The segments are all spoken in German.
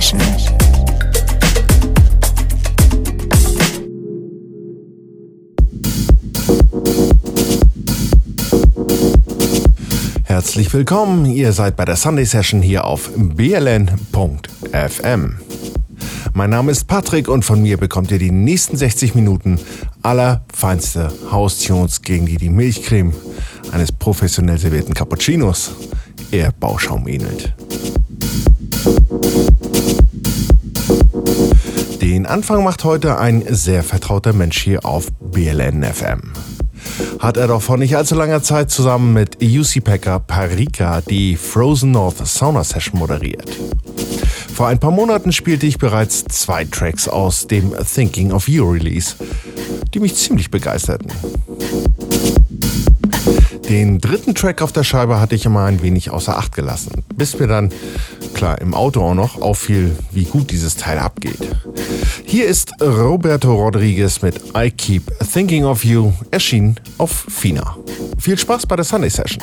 Session. Herzlich willkommen, ihr seid bei der Sunday Session hier auf bln.fm. Mein Name ist Patrick und von mir bekommt ihr die nächsten 60 Minuten allerfeinste Haustunes, gegen die die Milchcreme eines professionell servierten Cappuccinos eher Bauschaum ähnelt. Den Anfang macht heute ein sehr vertrauter Mensch hier auf BLN FM. Hat er doch vor nicht allzu langer Zeit zusammen mit UC Packer Parika die Frozen North Sauna Session moderiert. Vor ein paar Monaten spielte ich bereits zwei Tracks aus dem Thinking of You Release, die mich ziemlich begeisterten. Den dritten Track auf der Scheibe hatte ich immer ein wenig außer Acht gelassen, bis mir dann, klar, im Auto auch noch auffiel, wie gut dieses Teil abgeht. Hier ist Roberto Rodriguez mit I Keep Thinking of You, erschienen auf Fina. Viel Spaß bei der Sunday Session.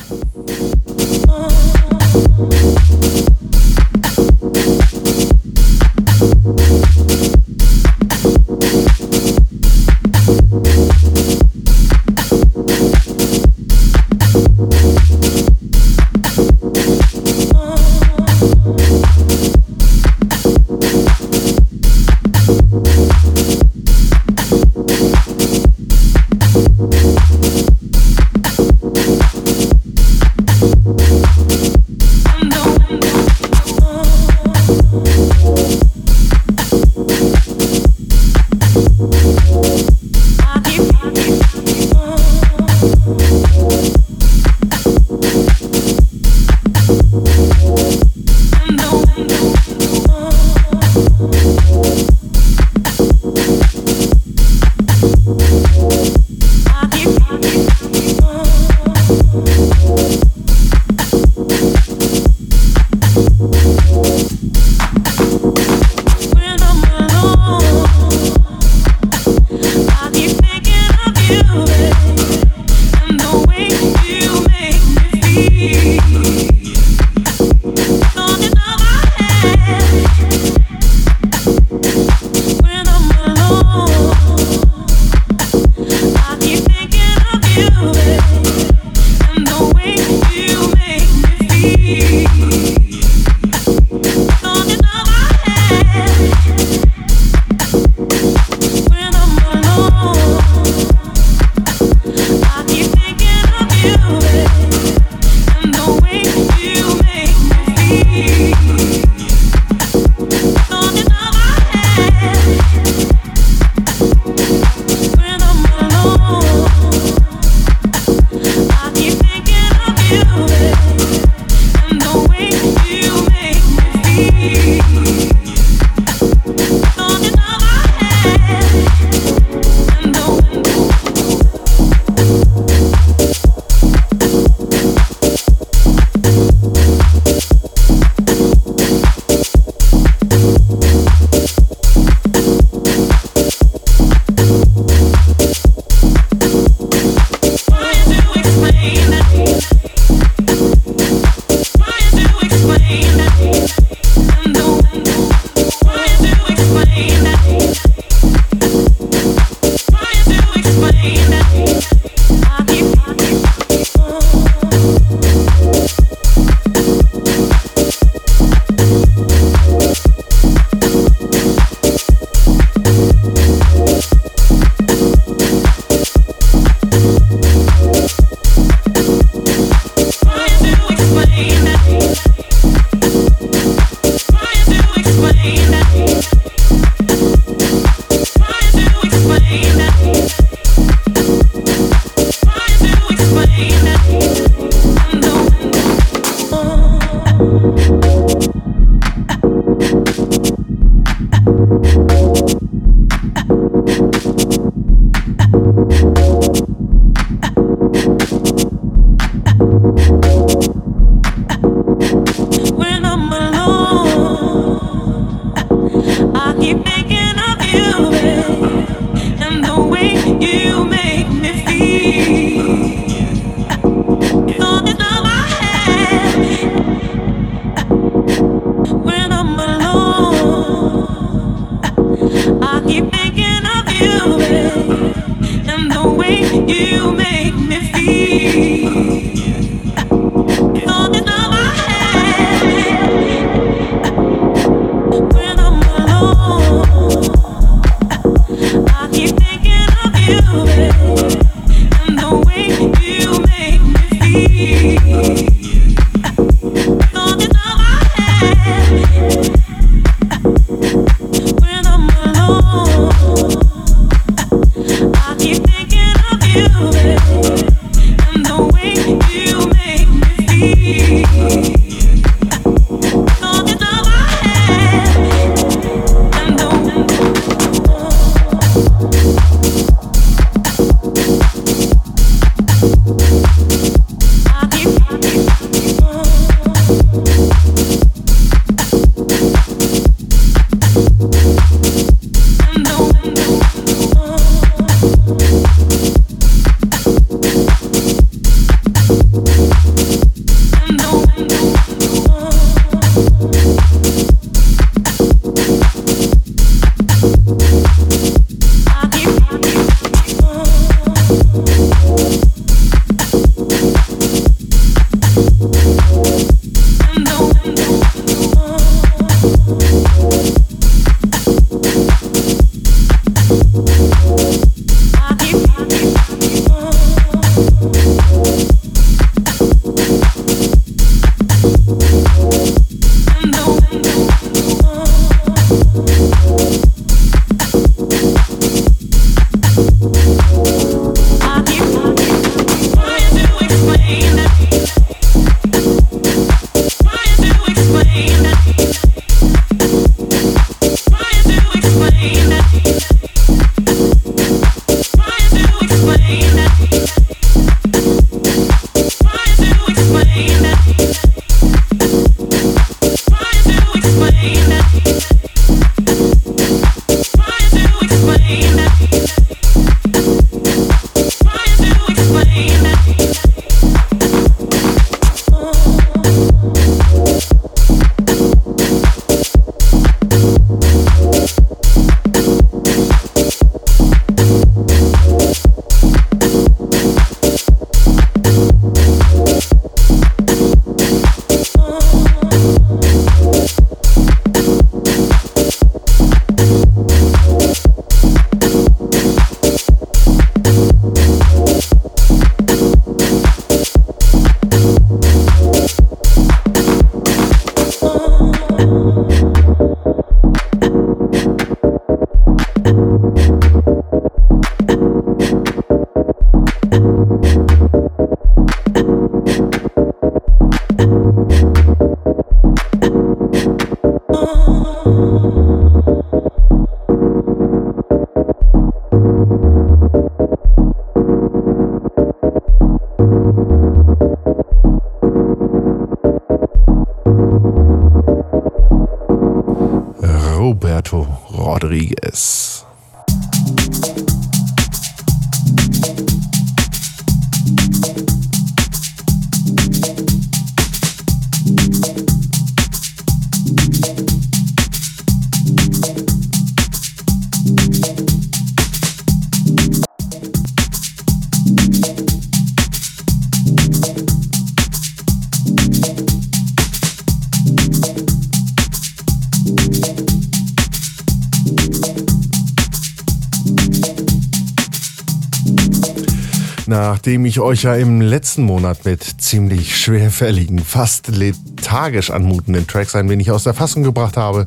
Nachdem ich euch ja im letzten Monat mit ziemlich schwerfälligen, fast lethargisch anmutenden Tracks ein wenig aus der Fassung gebracht habe,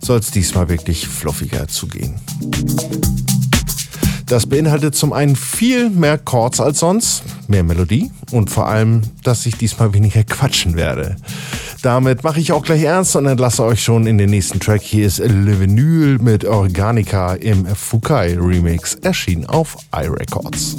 soll es diesmal wirklich fluffiger zugehen. Das beinhaltet zum einen viel mehr Chords als sonst, mehr Melodie und vor allem, dass ich diesmal weniger quatschen werde. Damit mache ich auch gleich ernst und entlasse euch schon in den nächsten Track. Hier ist Le Vinyl mit Organica im Fukai Remix, erschienen auf iRecords.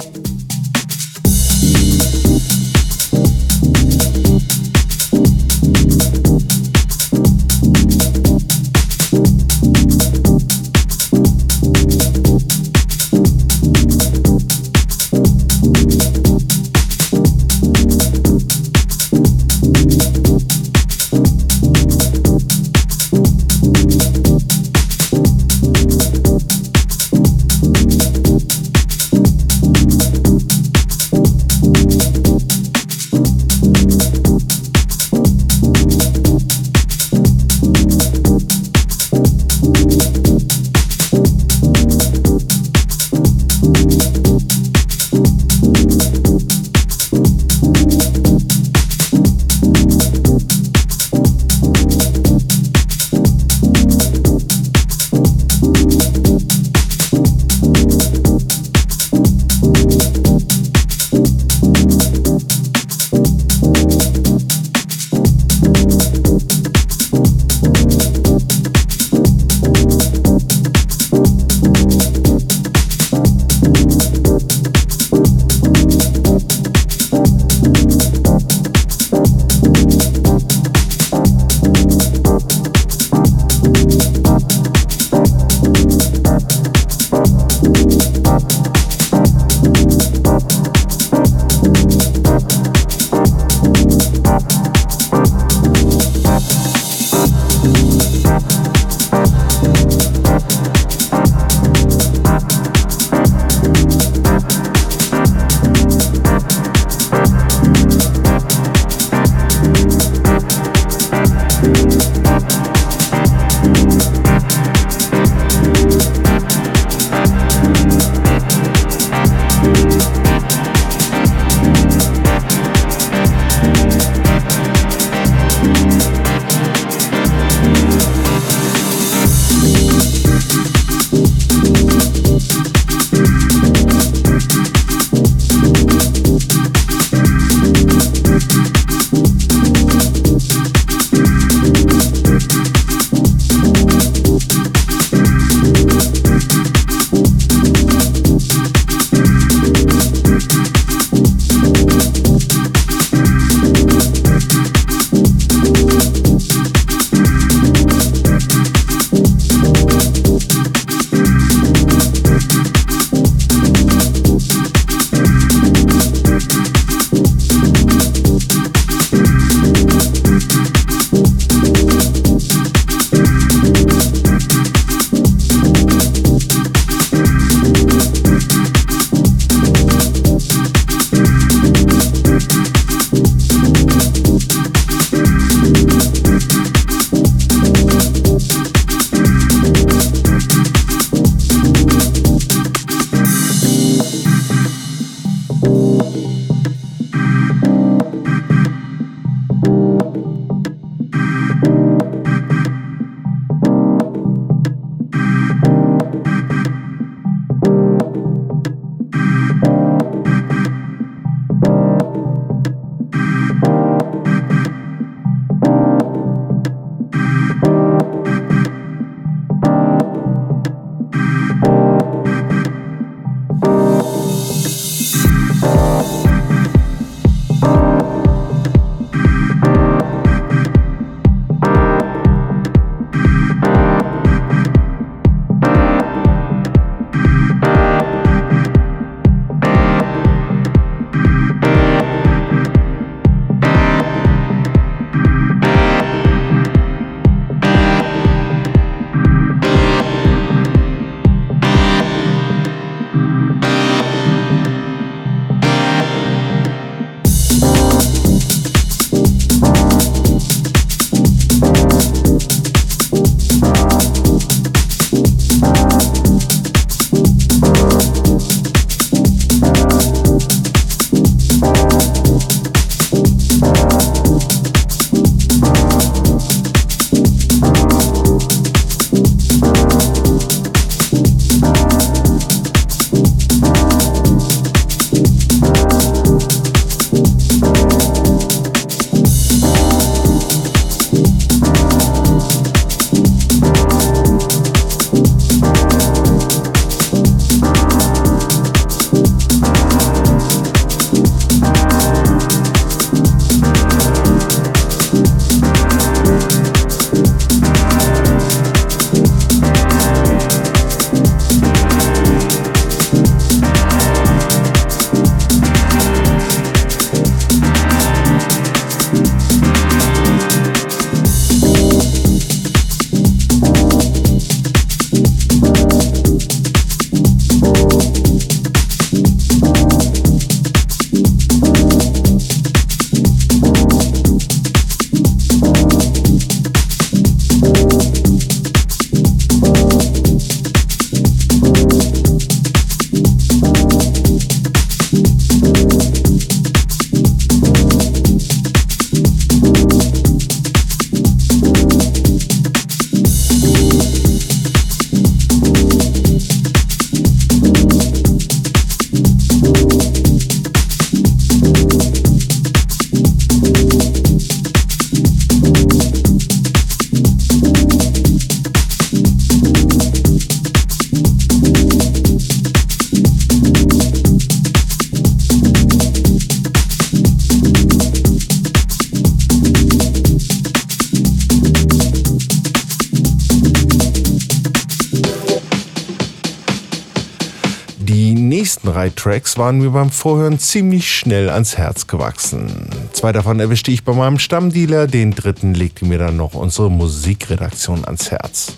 Tracks waren mir beim Vorhören ziemlich schnell ans Herz gewachsen. Zwei davon erwischte ich bei meinem Stammdealer, den dritten legte mir dann noch unsere Musikredaktion ans Herz.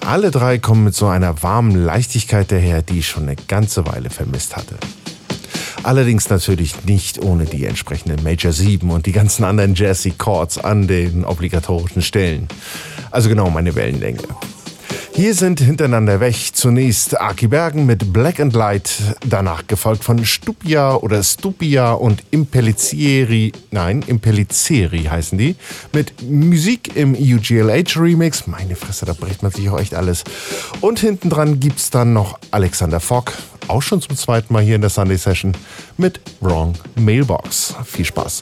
Alle drei kommen mit so einer warmen Leichtigkeit daher, die ich schon eine ganze Weile vermisst hatte. Allerdings natürlich nicht ohne die entsprechenden Major 7 und die ganzen anderen Jazzy Chords an den obligatorischen Stellen. Also genau meine Wellenlänge. Hier sind hintereinander weg zunächst Aki Bergen mit Black and Light, danach gefolgt von Stupia oder Stupia und Impellizieri, nein, Impellizieri heißen die, mit Musik im UGLH Remix. Meine Fresse, da bricht man sich auch echt alles. Und hinten dran gibt's dann noch Alexander Fogg, auch schon zum zweiten Mal hier in der Sunday Session, mit Wrong Mailbox. Viel Spaß.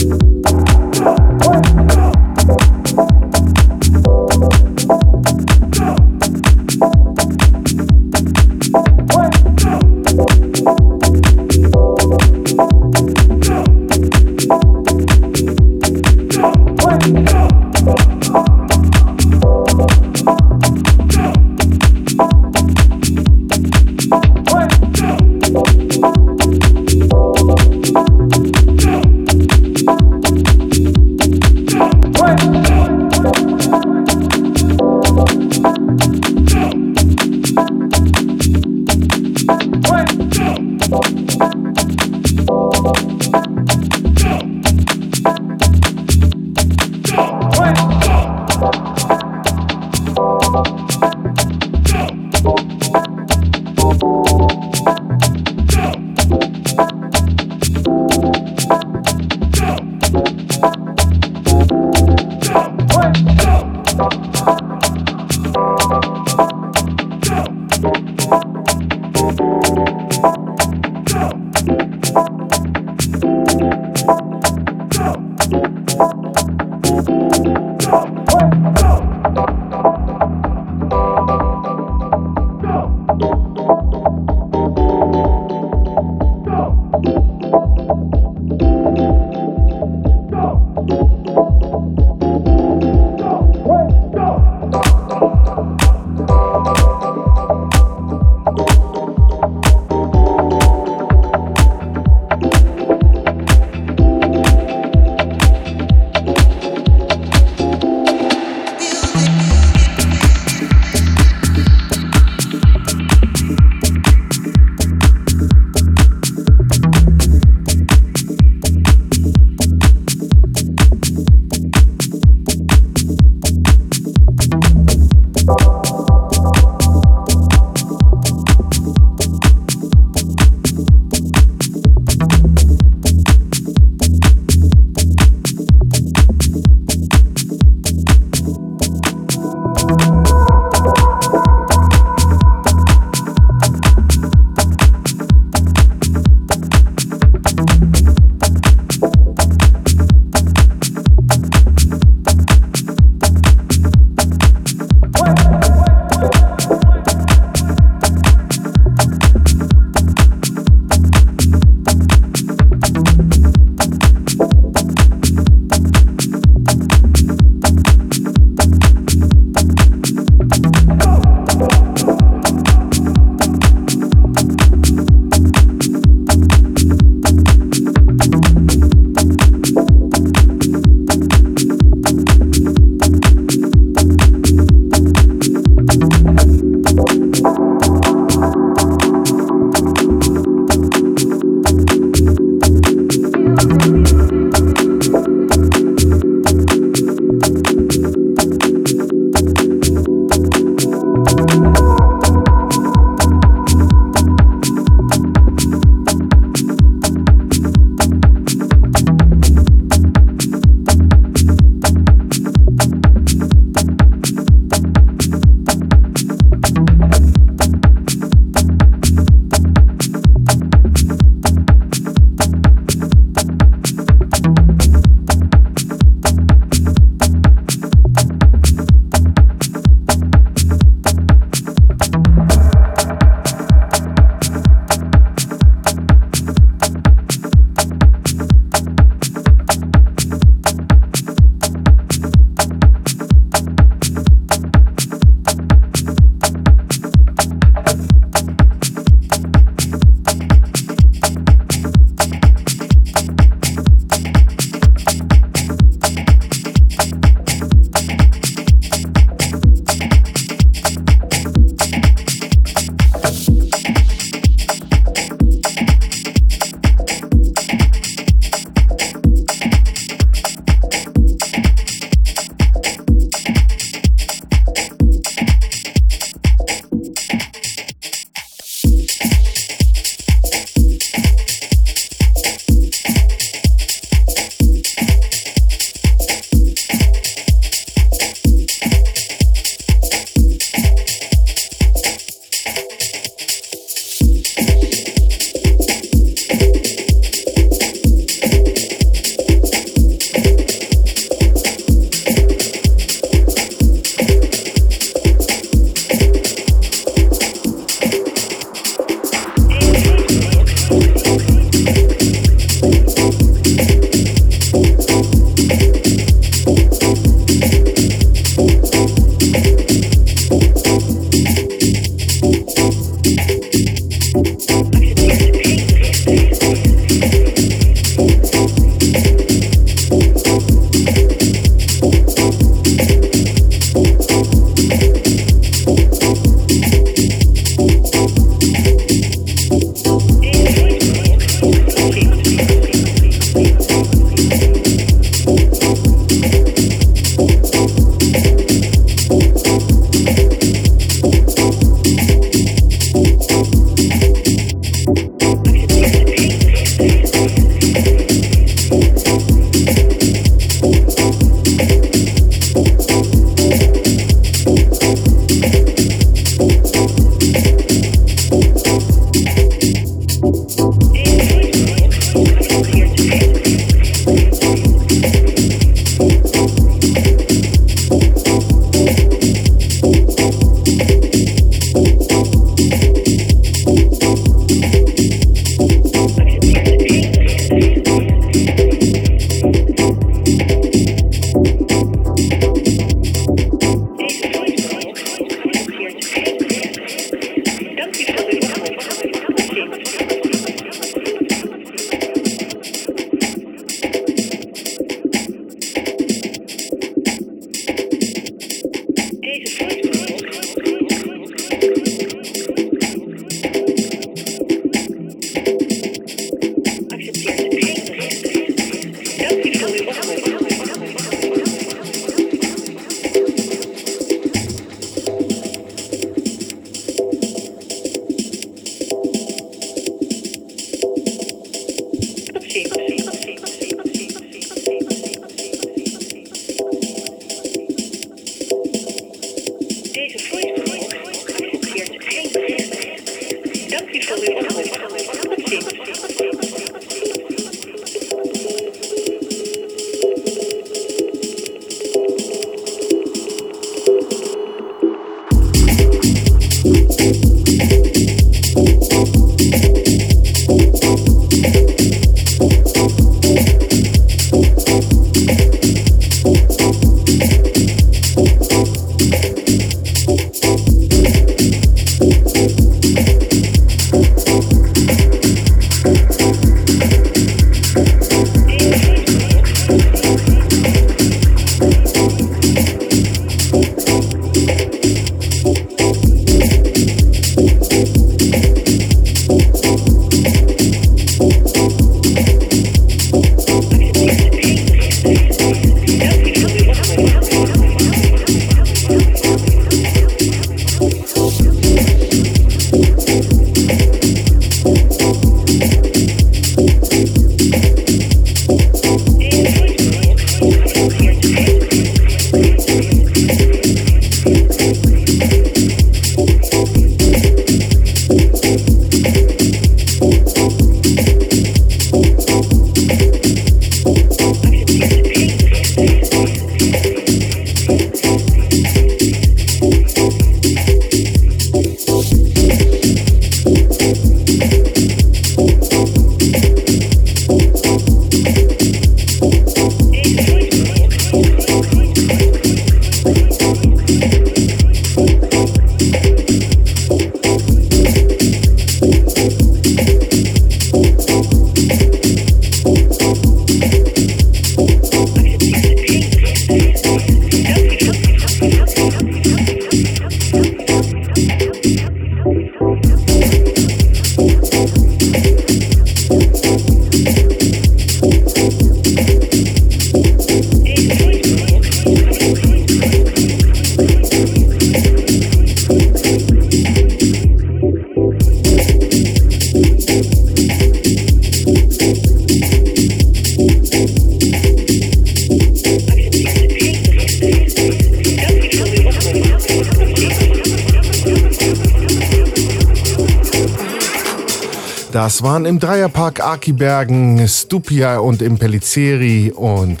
Waren im Dreierpark Akibergen, Stupia und Impellizieri und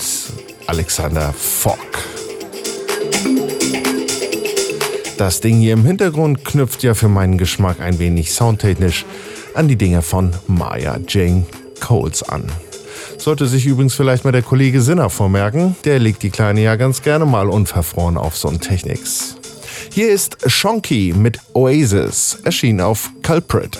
Alexander Fogg. Das Ding hier im Hintergrund knüpft ja für meinen Geschmack ein wenig soundtechnisch an die Dinge von Maya Jane Coles an. Sollte sich übrigens vielleicht mal der Kollege Sinner vormerken, der legt die Kleine ja ganz gerne mal unverfroren auf so einen Technics. Hier ist Shonky mit Oasis, erschien auf Culprit.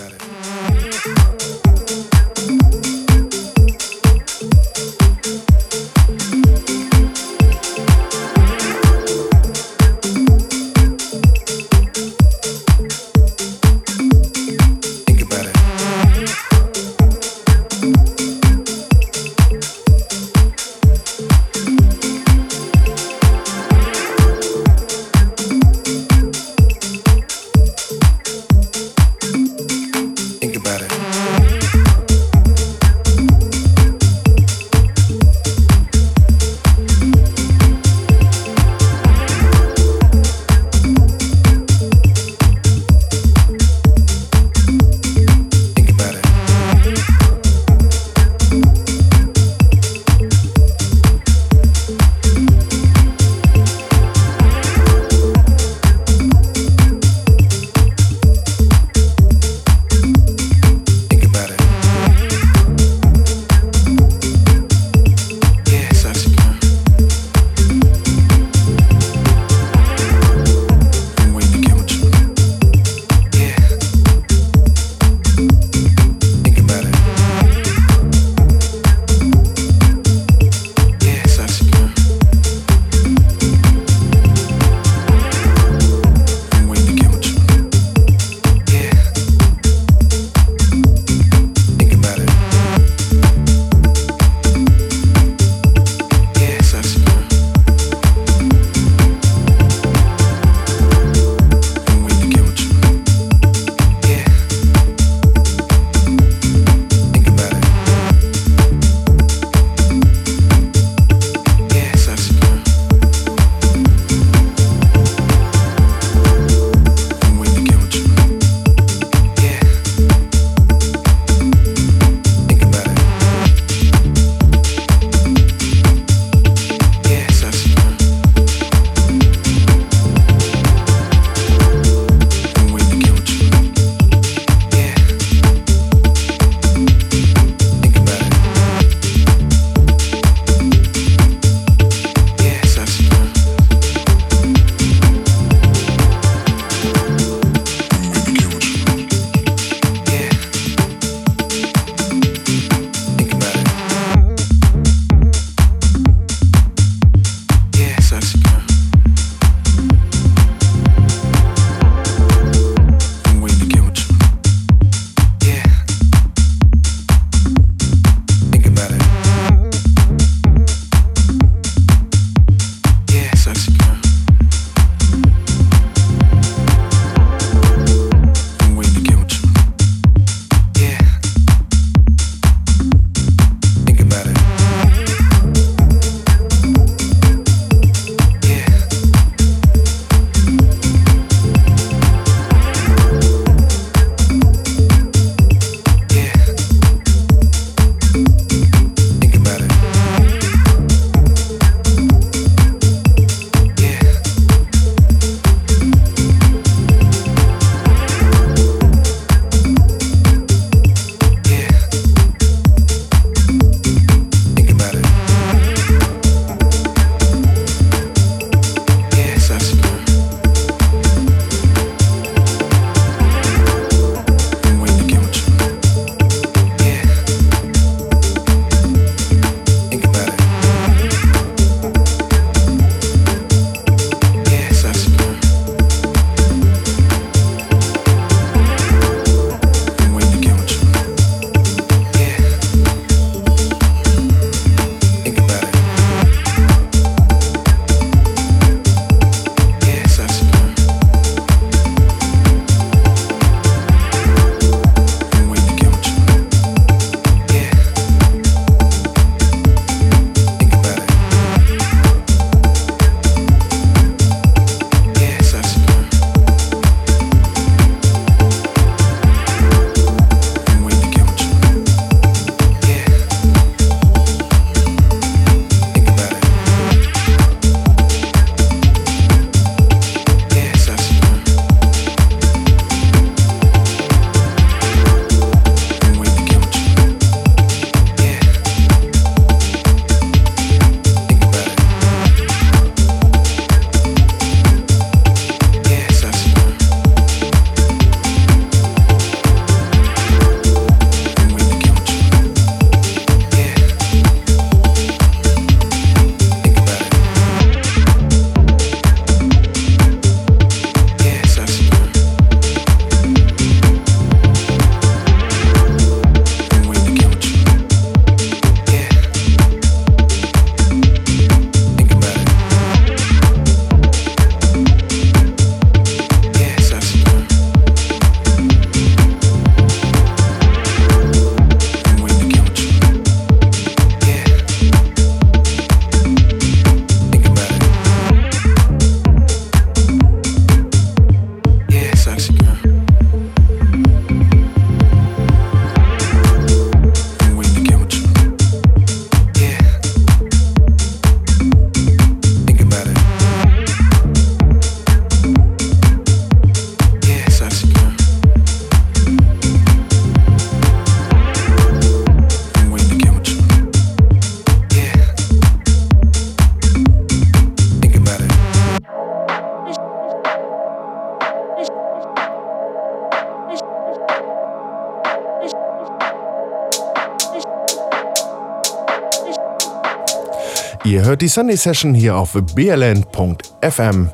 Hört die Sunday Session hier auf bln.fm.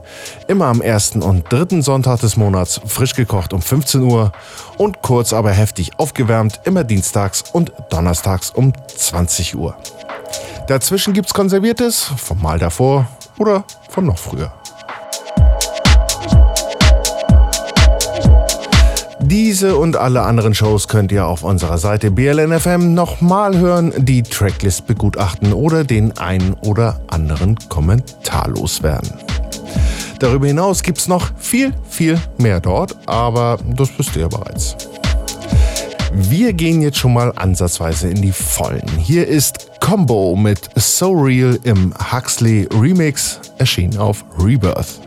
Immer am ersten und dritten Sonntag des Monats, frisch gekocht um 15 Uhr und kurz aber heftig aufgewärmt, immer dienstags und donnerstags um 20 Uhr. Dazwischen gibt's Konserviertes, vom Mal davor oder von noch früher. Diese und alle anderen Shows könnt ihr auf unserer Seite BLNFM nochmal hören, die Tracklist begutachten oder den ein oder anderen Kommentar loswerden. Darüber hinaus gibt es noch viel, viel mehr dort, aber das wisst ihr ja bereits. Wir gehen jetzt schon mal ansatzweise in die Vollen. Hier ist Combo mit So Real im Huxley Remix, erschienen auf Rebirth.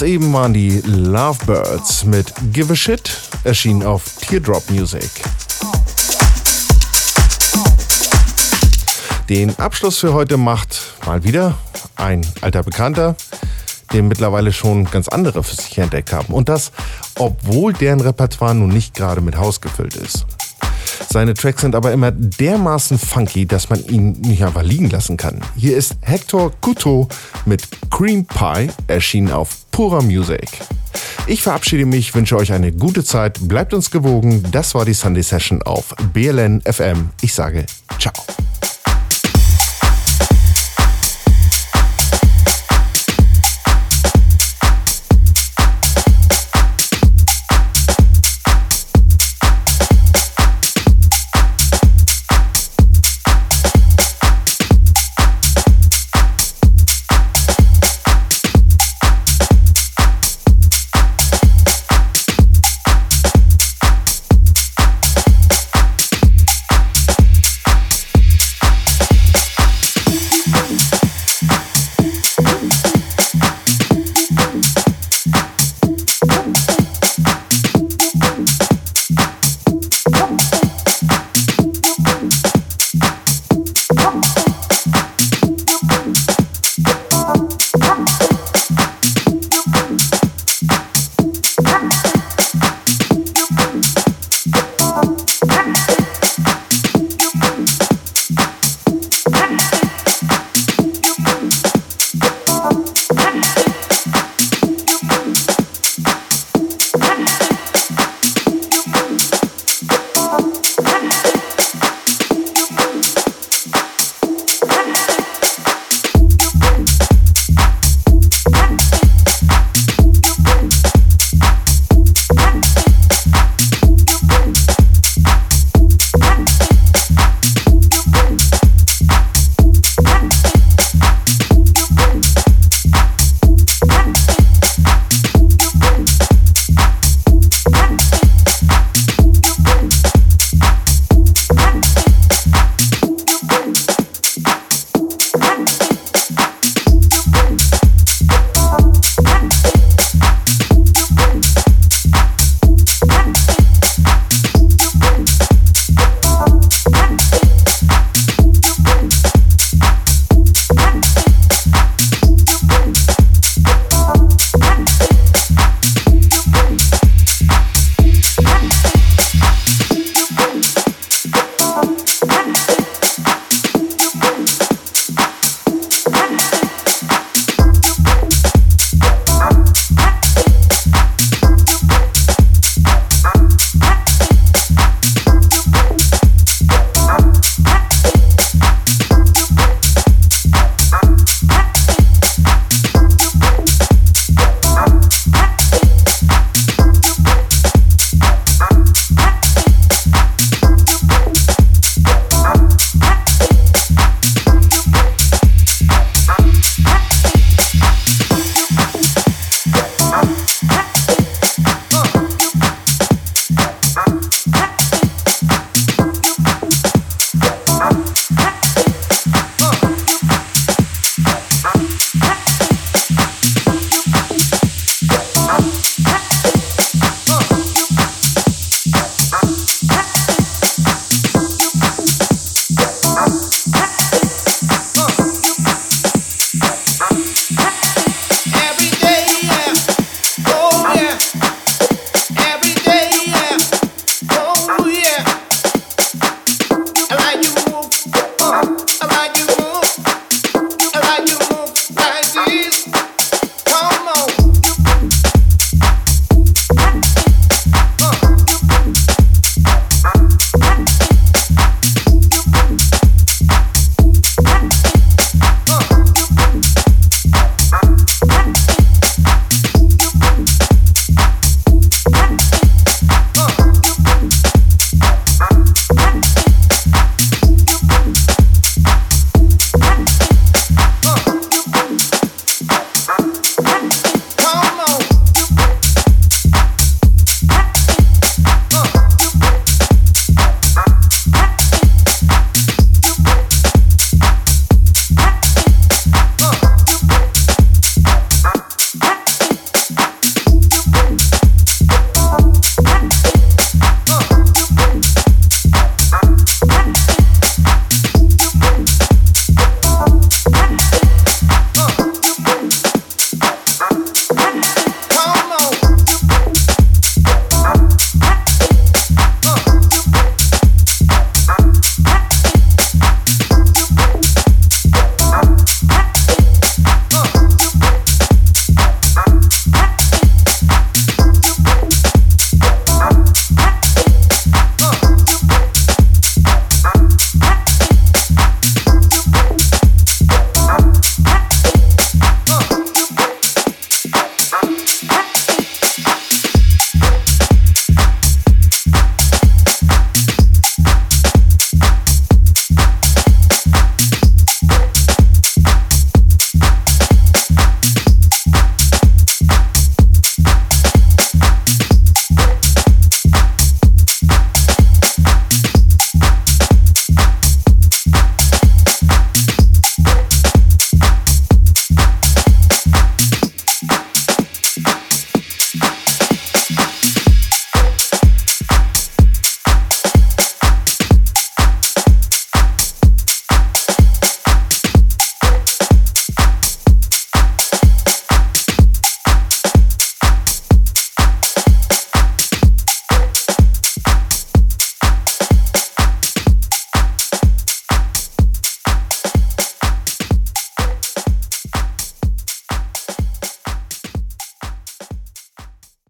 Das eben waren die Lovebirds mit Give a Shit, erschienen auf Teardrop Music. Den Abschluss für heute macht mal wieder ein alter Bekannter, den mittlerweile schon ganz andere für sich entdeckt haben. Und das, obwohl deren Repertoire nun nicht gerade mit Haus gefüllt ist. Seine Tracks sind aber immer dermaßen funky, dass man ihn nicht einfach liegen lassen kann. Hier ist Hector Couto mit Cream Pie, erschienen auf Pura Music. Ich verabschiede mich, wünsche euch eine gute Zeit, bleibt uns gewogen. Das war die Sunday Session auf BLN FM. Ich sage ciao.